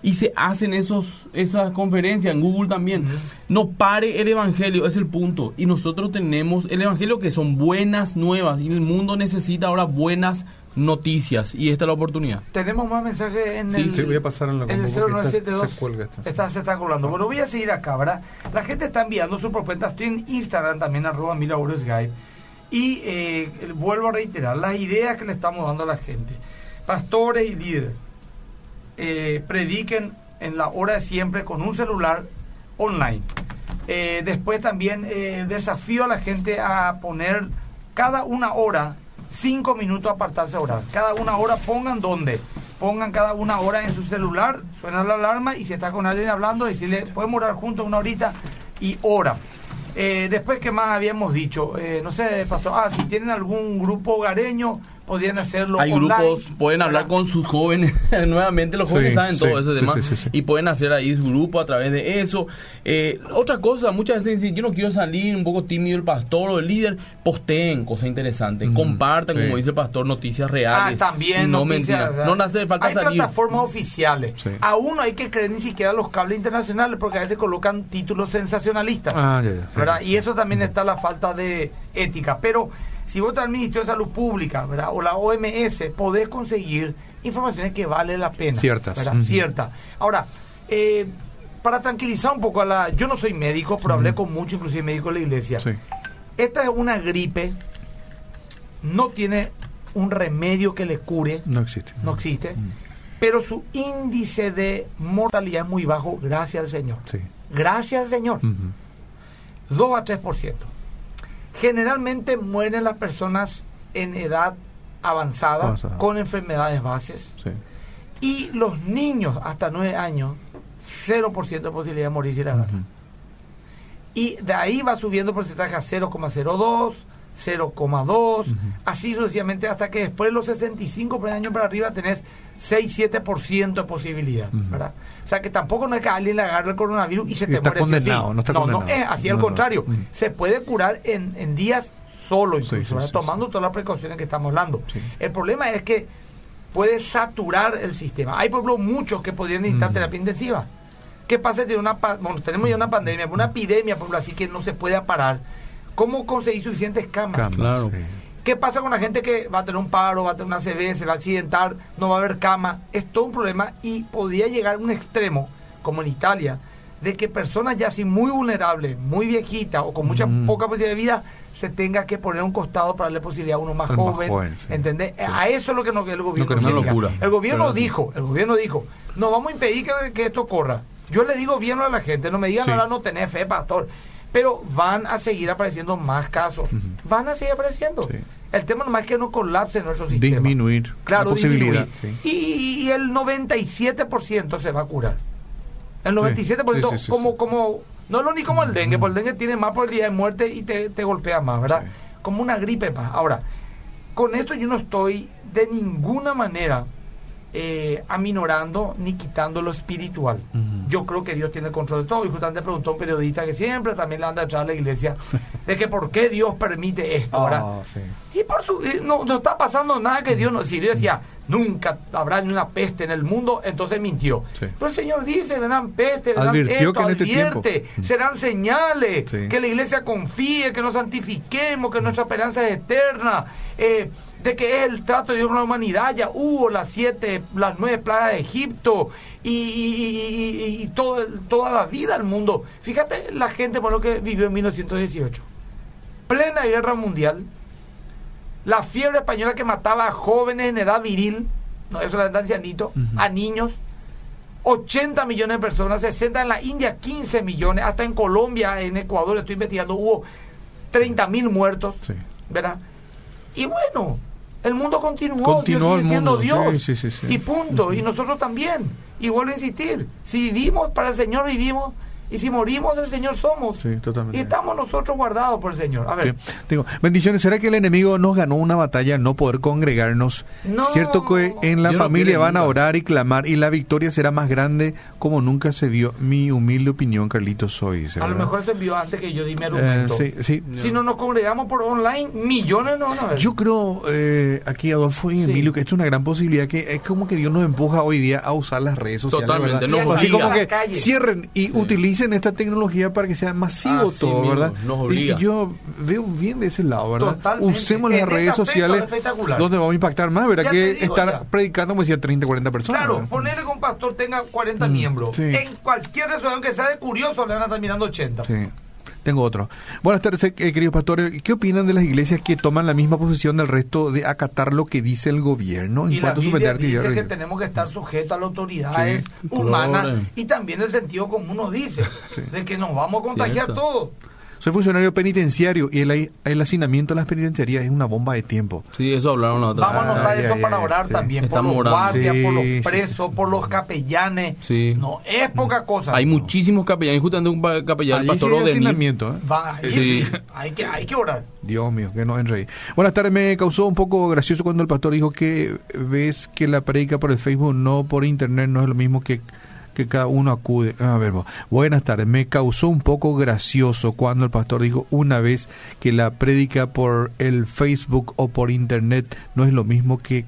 y se hacen esos esas conferencias en Google también. No pare el evangelio, es el punto. Y nosotros tenemos el evangelio que son buenas nuevas y el mundo necesita ahora buenas noticias y esta es la oportunidad. Tenemos más mensajes en Sí, el... Sí, voy a pasar en la en el combo porque está- 0972. se cuelga. Está, se está colgando. Bueno, voy a seguir acá, ¿verdad? La gente está enviando su propuesta. Estoy en Instagram también, arroba Guy. Y eh, vuelvo a reiterar las ideas que le estamos dando a la gente. Pastores y líderes, eh, prediquen en la hora de siempre con un celular online. Eh, después también eh, desafío a la gente a poner cada una hora, cinco minutos apartarse a orar. Cada una hora pongan dónde. Pongan cada una hora en su celular, suena la alarma y si está con alguien hablando, decirle, podemos orar juntos una horita y ora. Eh, después, ¿qué más habíamos dicho? No sé, pastor, ah, si tienen algún grupo hogareño, podrían hacerlo Hay online, grupos, pueden hablar ¿verdad? con sus jóvenes, *laughs* nuevamente los Sí, jóvenes saben sí, todo eso sí, demás, sí, sí, sí. y pueden hacer ahí su grupo a través de eso. Eh, otra cosa, muchas veces dicen, yo no quiero salir un poco tímido el pastor o el líder, posteen cosas interesantes, Ujú, compartan, sí. como dice el pastor, noticias Ah, reales. también no noticias. No hace falta Hay salir. plataformas oficiales. Sí. Aún no hay que creer ni siquiera los cables internacionales porque a veces colocan títulos sensacionalistas. Ah, ya, ya. Y eso también está la falta de ética. Pero si vos estás al Ministerio de Salud Pública ¿verdad? o la OMS, podés conseguir informaciones que vale la pena. Ciertas. Ujú. Ciertas. Ahora, eh, para tranquilizar un poco a la... Yo no soy médico, pero hablé con muchos, inclusive médicos de la iglesia. Sí. Esta es una gripe, no tiene un remedio que le cure, No existe. no existe, pero su índice de mortalidad es muy bajo, gracias al Señor. Sí. Gracias al Señor. Ujú. 2 a 3%. Generalmente mueren las personas en edad avanzada, Avanzada. con enfermedades bases Sí. y los niños hasta 9 años, 0% de posibilidad de morir si la. Ujú. Y de ahí va subiendo el porcentaje a 0,02, 0,2, Ujú. así sucesivamente hasta que después de los 65 por año para arriba tenés 6-7% de posibilidad. ¿verdad? O sea que tampoco no es que alguien le agarre el coronavirus y se Y te está muere. condenado, no está condenado. es así, No, al no. contrario. Se puede curar en, en días solo, incluso, sí, ¿verdad? sí, tomando todas las precauciones que estamos hablando. El problema es que puede saturar el sistema. Hay, por ejemplo, muchos que podrían necesitar Ujú. terapia intensiva. ¿Qué pasa si una bueno, tenemos ya una pandemia, una epidemia, por ejemplo, así que no se puede parar? ¿Cómo conseguir suficientes camas? Camas, Claro. sí. ¿Qué pasa con la gente que va a tener un paro, va a tener una CB, se va a accidentar, no va a haber cama? Es todo un problema y podría llegar a un extremo, como en Italia, de que personas ya así muy vulnerables, muy viejitas o con mucha Mm. poca posibilidad de vida, se tenga que poner a un costado para darle posibilidad a uno más joven. sí. ¿Entendés? Sí. A eso es lo que no, el gobierno quiere. una locura. El gobierno dijo, el gobierno dijo, no vamos a impedir que, que esto corra. Yo le digo bien a la gente, no me digan Sí. ahora no tener fe, pastor. Pero van a seguir apareciendo más casos. Van a seguir apareciendo. Sí. El tema nomás es que no colapse nuestro sistema. Disminuir Claro, la posibilidad. disminuir. sí. Y, y el 97% se va a curar. El 97% Sí, como, como, no lo ni como el dengue, porque el dengue tiene más probabilidad de muerte y te, te golpea más, ¿verdad? Como una gripe más. Ahora, con esto yo no estoy de ninguna manera eh, aminorando ni quitando lo espiritual. Yo creo que Dios tiene el control de todo. Y justamente preguntó un periodista que siempre también le anda atrás a la iglesia *laughs* de que por qué Dios permite esto, ¿verdad? Sí. Y por su, eh, no, no está pasando nada que Dios no. Si Dios decía, nunca habrá ni una peste en el mundo, entonces mintió. Sí. Pero el Señor dice, vendrán peste, vendrán Advirtió esto, que este advierte, tiempo. serán señales, Sí. que la iglesia confíe, que nos santifiquemos, que nuestra esperanza es eterna. Eh, de que es el trato de la humanidad, ya hubo las siete, las nueve plagas de Egipto y, y- y- y- y todo, toda la vida del mundo. Fíjate la gente por lo que vivió en 1918. Plena guerra mundial, la fiebre española que mataba a jóvenes en edad viril, no eso la ancianitos, a niños, 80 millones de personas, 60 en la India, 15 millones, hasta en Colombia, en Ecuador, estoy investigando, hubo 30 mil muertos, Sí. ¿verdad? Y bueno, el mundo continuó, Continuó Dios el sigue siendo Dios, sí, sí, sí, sí. y punto, y nosotros también, y vuelvo a insistir, si vivimos para el Señor vivimos, y si morimos del Señor somos, Sí, totalmente. y estamos nosotros guardados por el Señor. A ver, Sí. Digo, bendiciones. ¿Será que el enemigo nos ganó una batalla al no poder congregarnos? No. Cierto que en la no familia van a orar y clamar y la victoria será más grande como nunca se vio. Mi humilde opinión, Carlitos, soy. a lo mejor se envió antes que yo di mi Eh, argumento. sí, sí. Si no nos congregamos por online, millones no van a ver. Yo creo, eh, aquí Adolfo y Sí. Emilio, que esto es una gran posibilidad, que es como que Dios nos empuja hoy día a usar las redes sociales. Totalmente, nos Así como que cierren y utilicen esta tecnología para que sea masivo Así todo, mismo, ¿verdad? nos obliga. Y yo veo bien de ese lado, ¿verdad? Totalmente. Usemos En las redes sociales donde vamos a impactar más, ¿verdad? Ya que digo, estar ya. predicando, como decía, 30, 40 personas. Claro, ¿verdad? ponerle que un pastor tenga 40 miembros. sí. En cualquier restaurante que sea de curioso le van a estar mirando 80. Sí. Tengo otro. Buenas tardes, eh, queridos pastores. ¿Qué opinan de las iglesias que toman la misma posición del resto de acatar lo que dice el gobierno en Y cuanto a su Biblia actividad dice que tenemos que estar sujetos a las autoridades Sí. humanas Claro. y también el sentido común nos dice de que nos vamos a contagiar Cierto. todos. Soy funcionario penitenciario y el, el hacinamiento de las penitenciarías es una bomba de tiempo. Sí, eso hablaron la otra Vamos a anotar eso ay, para ay, orar sí. también, por los guardias, por los Sí, sí, presos, por los capellanes. Sí. No, es poca cosa. Hay muchísimos capellanes, justamente un capellán, el Allí pastor hay Odenil. hacinamiento, ¿eh? Va, ahí Sí. sí, Hay, que, hay que orar. Dios mío, que no en reír. Buenas tardes, me causó un poco gracioso cuando el pastor dijo que ves que la predica por el Facebook, no por internet, no es lo mismo que, que cada uno acude. A ver, buenas tardes, me causó un poco gracioso cuando el pastor dijo una vez que la predica por el Facebook o por internet no es lo mismo que...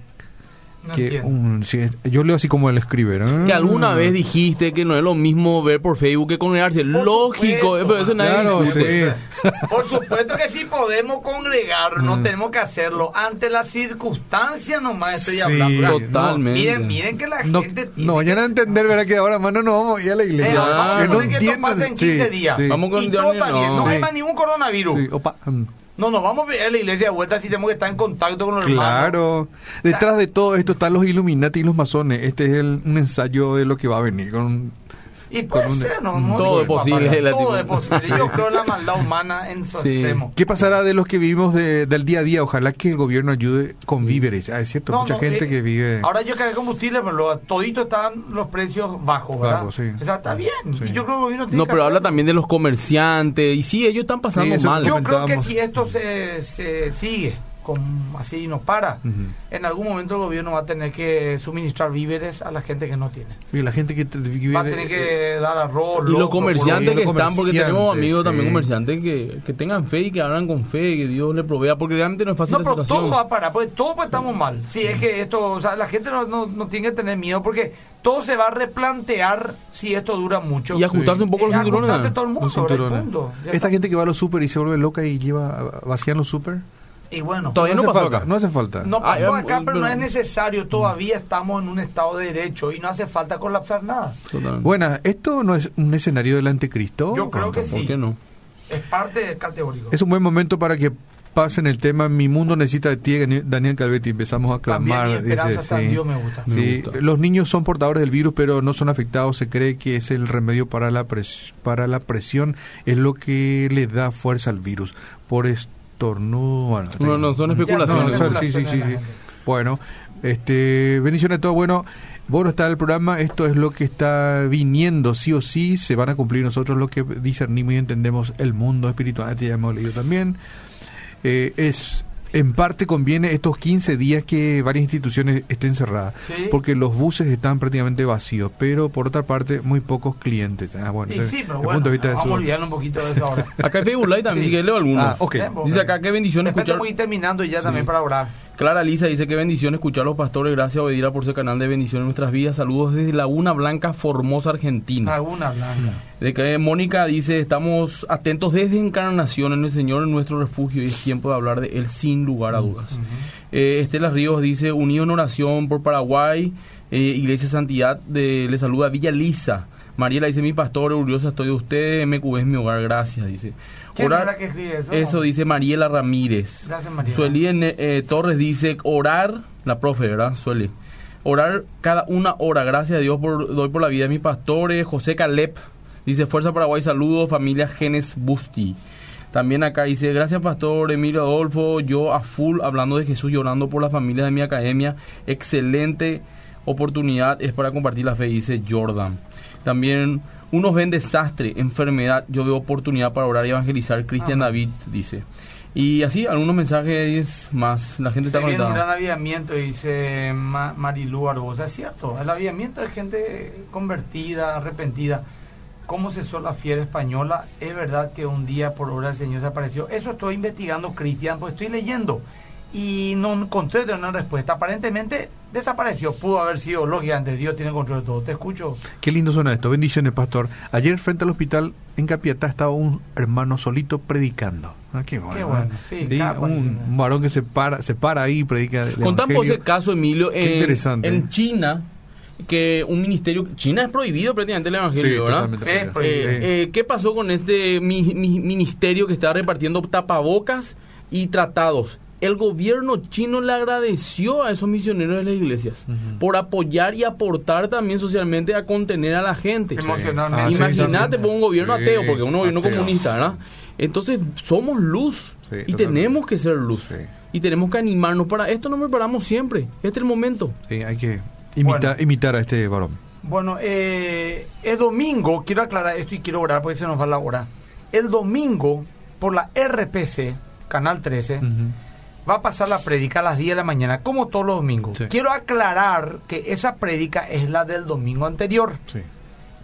No que entiendo. un, yo leo así como él escribe. ¿no? Que alguna vez dijiste que no es lo mismo ver por Facebook que congregarse. Por Lógico, supuesto, pero eso nadie Claro, sí. Por supuesto que sí podemos congregarnos, tenemos que hacerlo. Ante las circunstancias nomás estoy Sí, hablando. Totalmente. Miren, miren que la No, gente tiene no vayan a entender, ¿verdad? Que ahora, mano, no vamos a ir a la Eh, iglesia. vamos a Que no poner que esto entiendan. en 15 Sí, días. sí. Vamos con y todo está no. bien. No hay más ningún coronavirus. Sí, opa, mm. No nos vamos a ver a la iglesia de vuelta si tenemos que estar en contacto con los hermanos. Claro. Detrás de todo esto están los Illuminati y los masones. Este es el- un ensayo de lo que va a venir. Con, Y puede Con ser, no, no Todo posible, papá, la Todo es posible. *laughs* Yo creo la maldad humana en su Sí. extremo. ¿Qué pasará de los que vivimos de- del día a día? Ojalá que el gobierno ayude con víveres. Ah, es cierto, No, mucha no, gente eh, que vive... Ahora yo cargué combustible, pero lo- todito están los precios bajos, ¿verdad? Sí. O sea, está bien. Sí. Y yo creo que el gobierno tiene No, que pero habla también de los comerciantes. Y sí, ellos están pasando mal. Yo creo que si esto se, se sigue con, así no para, en algún momento el gobierno va a tener que suministrar víveres a la gente que no tiene. Y la gente que te- vive... Va a tener que dar arroz, Y los comerciantes que están, porque tenemos amigos también sí. comerciantes que, que tengan fe y que hablan con fe, que Dios le provea, porque realmente no es fácil No, la pero situación. todo va a parar, porque todo pues estamos mal. Si es que esto, o sea, la gente no, no, no tiene que tener miedo, porque todo se va a replantear si esto dura mucho. Y ajustarse un poco Eh, los cinturones. ajustarse todo el mundo, Esta está. gente que va a los super y se vuelve loca y lleva vacían los super. Y bueno, Todavía no no hace pasó falta. acá. No hace falta. no pasó Ah, acá, pero no es necesario. Todavía estamos en un estado de derecho y no hace falta colapsar nada. Totalmente. Buena, ¿esto no es un escenario del anticristo? Yo creo que ¿Por sí. qué no? Es parte del categórico. Es un buen momento para que pasen el tema Mi mundo necesita de ti, Daniel Calvetti. Empezamos a clamar. dice, sí. Dios me gusta. Me Sí, gusta. los niños son portadores del virus, pero no son afectados. Se cree que es el remedio para la, pres- para la presión, es lo que le da fuerza al virus. Por estornudo. Bueno, No, no, son especulaciones. No, son no, sí, sí, sí. Bueno, este, bendiciones a todos. Bueno, bueno está el programa. Esto es lo que está viniendo, sí o sí. Se van a cumplir nosotros lo que discernimos y entendemos el mundo espiritual. Este ya hemos leído también. Eh, es en parte conviene estos 15 días que varias instituciones estén cerradas, Sí. porque los buses están prácticamente vacíos, pero por otra parte muy pocos clientes. Ah, bueno, Y entonces, sí, pero bueno, punto de vista de vamos a olvidarnos un poquito de eso ahora. Acá hay Facebook Live también, si leo algunos. Ah, ok. Tiempo. Dice acá, qué bendición Después escuchar. ir terminando ya Sí. también para orar. Clara Lisa dice que bendición escuchar a los pastores. Gracias, Obedira, por ese canal de bendición en nuestras vidas. Saludos desde Laguna Blanca, Formosa, Argentina. Laguna Blanca. De que Mónica dice, estamos atentos desde encarnación en el Señor, en nuestro refugio, y es tiempo de hablar de Él sin lugar a dudas. Eh, Estela Ríos dice, unido en oración por Paraguay, eh, Iglesia Santidad, de, le saluda Villa Lisa. Mariela dice, mi pastor, orgullosa estoy de usted, MQB es mi hogar, gracias, dice. ¿Quién Orar- es la que escribe eso? eso dice Mariela Ramírez. Gracias, Mariela. Sueli eh, Torres dice, orar, la profe, ¿verdad? Sueli. Orar cada una hora, gracias a Dios por, doy por la vida de mis pastores. José Caleb dice, Fuerza Paraguay, saludos, familia Genes Busti. También acá dice, gracias pastor Emilio Adolfo, yo a full hablando de Jesús, llorando por la familia de mi academia. Excelente oportunidad es para compartir la fe, dice Jordan. También unos ven desastre, enfermedad, yo veo oportunidad para orar y evangelizar. Cristian. David dice. Y así, algunos mensajes más. La gente está Se viene un gran conectada. avivamiento, dice Ma- Marilu Arbosa. Es cierto, el avivamiento de gente convertida, arrepentida. ¿Cómo cesó la fiera española? Es verdad que un día por obra del Señor se apareció. Eso estoy investigando, Cristian, pues estoy leyendo. Y no encontré una respuesta. Aparentemente desapareció. Pudo haber sido, lógicamente, Dios tiene control de todo. Te escucho. Qué lindo suena esto. Bendiciones, pastor. Ayer frente al hospital en Capiatá estaba un hermano solito predicando. Ah, qué bueno. Qué bueno, sí, cada cual un, varón que se para, se para ahí y predica. el Contamos ese caso, Emilio, Qué en, interesante. en China, que un ministerio... China es prohibido prácticamente el Sí, evangelio, ¿verdad? Eh, Eh, eh, ¿Qué pasó con este mi- mi- ministerio que estaba repartiendo tapabocas y tratados? El gobierno chino le agradeció a esos misioneros de las iglesias por apoyar y aportar también socialmente a contener a la gente. Emocionalmente. Ah, sí, Imagínate sí, por un gobierno Sí, ateo, porque un gobierno ateo. comunista, ¿verdad? Entonces somos luz Sí, y totalmente. tenemos que ser luz. Sí. Y tenemos que animarnos para esto, nos preparamos siempre. Este es el momento. Sí, hay que imitar, Bueno. imitar a este varón. Bueno, eh, el domingo, quiero aclarar esto y quiero orar porque se nos va la hora. El domingo, por la RPC, Canal 13, Ujú. Va a pasar la prédica a las 10 de la mañana, como todos los domingos. Sí. Quiero aclarar que esa prédica es la del domingo anterior. Sí.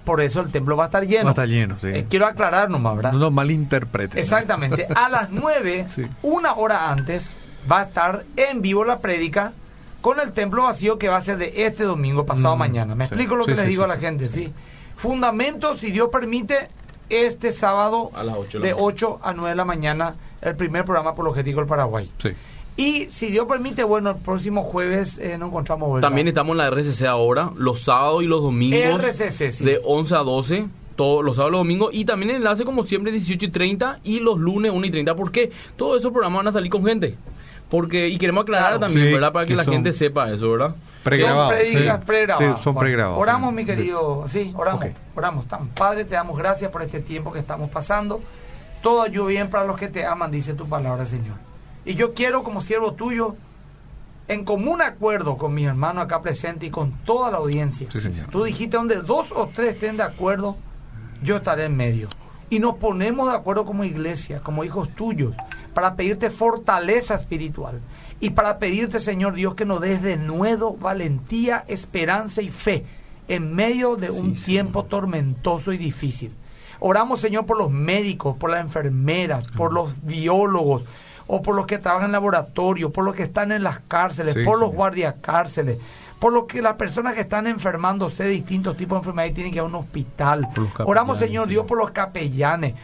Por eso el templo va a estar lleno. Va a estar lleno, sí. Eh, quiero aclarar nomás, ¿verdad? No nos malinterpreten. Exactamente. A *laughs* las 9, Sí. una hora antes, va a estar en vivo la prédica con el templo vacío que va a ser de este domingo pasado Mm, mañana. ¿Me sí. explico lo Sí, que les sí, digo sí, a la sí. gente? Sí. Fundamento, si Dios permite, este sábado A las ocho de la de mañana. 8 a 9 de la mañana, el primer programa por Objetivo del Paraguay. Sí. Y si Dios permite, bueno, el próximo jueves eh, nos encontramos. vuelta. También estamos en la RCC ahora, los sábados y los domingos. RCC, sí. De 11 a 12, todos los sábados y los domingos. Y también el enlace, como siempre, 18 y 30 y los lunes 1 y 30. ¿Por qué? Todos esos programas van a salir con gente. Porque, y queremos aclarar Claro. también, Sí, ¿verdad? Para que, que la gente sepa eso, ¿verdad? Pregrabados. Son sí. pregrabadas. Sí, son pregrabados. Oramos, sí. mi querido. Sí, oramos. Ok. Oramos. Tan Padre, te damos gracias por este tiempo que estamos pasando. Todo ayuda bien para los que te aman, dice tu palabra, Señor. Y yo quiero, como siervo tuyo, en común acuerdo con mis hermanos acá presentes y con toda la audiencia. Sí, señor. Tú dijiste donde dos o tres estén de acuerdo, yo estaré en medio. Y nos ponemos de acuerdo como iglesia, como hijos tuyos, para pedirte fortaleza espiritual. Y para pedirte, Señor Dios, que nos des de nuevo valentía, esperanza y fe en medio de un Sí, tiempo tormentoso y difícil. Oramos, Señor, por los médicos, por las enfermeras, por los biólogos, o por los que trabajan en laboratorio, por los que están en las cárceles, Sí, por los Señor. guardiacárceles, por los que las personas que están enfermándose de distintos tipos de enfermedades tienen que ir a un hospital. Oramos, Señor Dios, por los capellanes.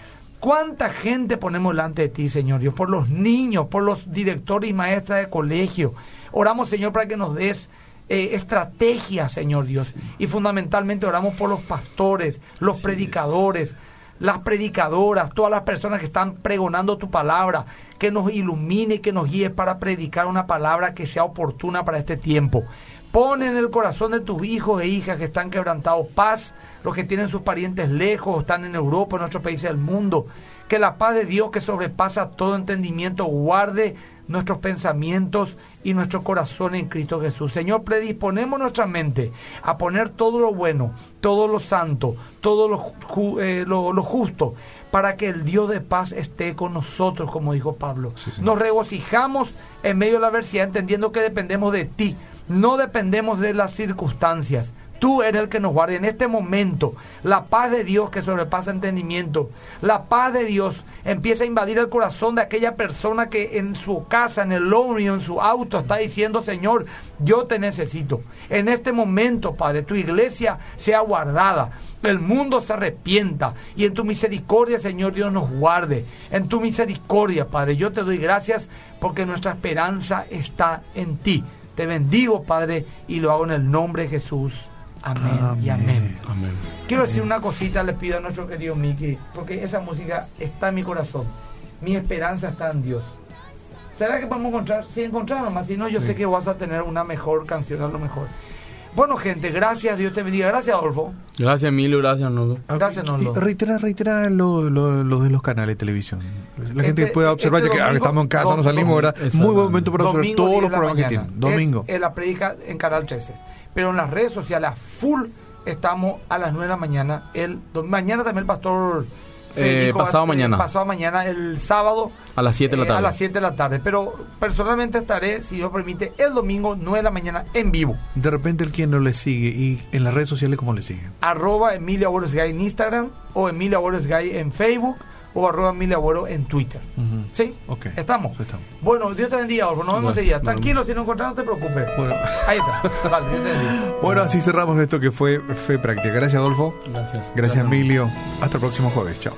¿Cuánta gente ponemos delante de ti, Señor Dios? Por los niños, por los directores y maestras de colegio. Oramos, Señor, para que nos des eh, estrategias, Señor Dios. Y fundamentalmente oramos por los pastores, los predicadores, las predicadoras, todas las personas que están pregonando tu palabra, que nos ilumine que nos guíe para predicar una palabra que sea oportuna para este tiempo. Pon en el corazón de tus hijos e hijas que están quebrantados paz, los que tienen sus parientes lejos, están en Europa, en otros países del mundo. Que la paz de Dios que sobrepasa todo entendimiento guarde nuestros pensamientos y nuestro corazón en Cristo Jesús. Señor, predisponemos nuestra mente a poner todo lo bueno, todo lo santo, todo lo, ju- eh, lo- lo justo, para que el Dios de paz esté con nosotros, como dijo Pablo. Sí. Nos regocijamos en medio de la adversidad, entendiendo que dependemos de ti, no dependemos de las circunstancias. Tú eres el que nos guarda en este momento. La paz de Dios que sobrepasa entendimiento, la paz de Dios empieza a invadir el corazón de aquella persona que en su casa, en el lobby, en su auto está diciendo, Señor, yo te necesito. En este momento, Padre, tu iglesia sea guardada, el mundo se arrepienta y en tu misericordia, Señor Dios, nos guarde. En tu misericordia, Padre, yo te doy gracias porque nuestra esperanza está en ti. Te bendigo, Padre, y lo hago en el nombre de Jesús. Amén, y amén. Amén. Quiero decir una cosita, le pido a nuestro querido Miki, porque esa música está en mi corazón. Mi esperanza está en Dios. ¿Será que podemos encontrar? Si encontrar nomás, si no, yo sé que vas a tener una mejor canción, a lo mejor. Bueno, gente, gracias, Dios te bendiga. Gracias, Adolfo. Gracias, Emilio, gracias, Arnoldo. Gracias, Nolo. Reitera, reitera lo, lo, lo de los canales de televisión. La gente Este- pueda observar, este ya que domingo- estamos en casa, no salimos, ¿verdad? Muy buen momento para observar todos 10 los programas que tienen. Domingo. Es, en la predica en Canal 13. Pero en las redes sociales, a full, estamos a las 9 de la mañana. El, mañana también el pastor... Eh, pasado mañana. Pasado mañana, el sábado. A las 7 de la eh, tarde. a las 7 de la tarde. Pero personalmente estaré, si Dios permite, el domingo 9 de la mañana en vivo. De repente el quien no le sigue y en las redes sociales, ¿cómo le siguen? Arroba Emilia en Instagram o Emilia Gay en Facebook o arroba Emilia Boro en Twitter. Ujú. ¿Sí? Ok. ¿Estamos? Estamos. Bueno, Dios te bendiga, Adolfo. Nos vemos Gracias. enseguida. Tranquilo, si no encontramos, no te preocupes. Bueno. Ahí está. Vale, Dios te bendiga. *laughs* Bueno, así cerramos esto que fue Fe Práctica. Gracias, Adolfo. Gracias. Gracias, Emilio. Hasta el próximo jueves. Chao.